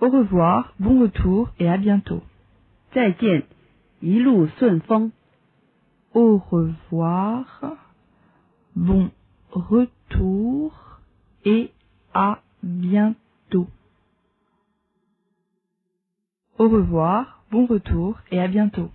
Au revoir, bon retour et à bientôt. 再见，一路顺风。Au revoir, bon retour et à bientôt. Au revoir, bon retour et à bientôt.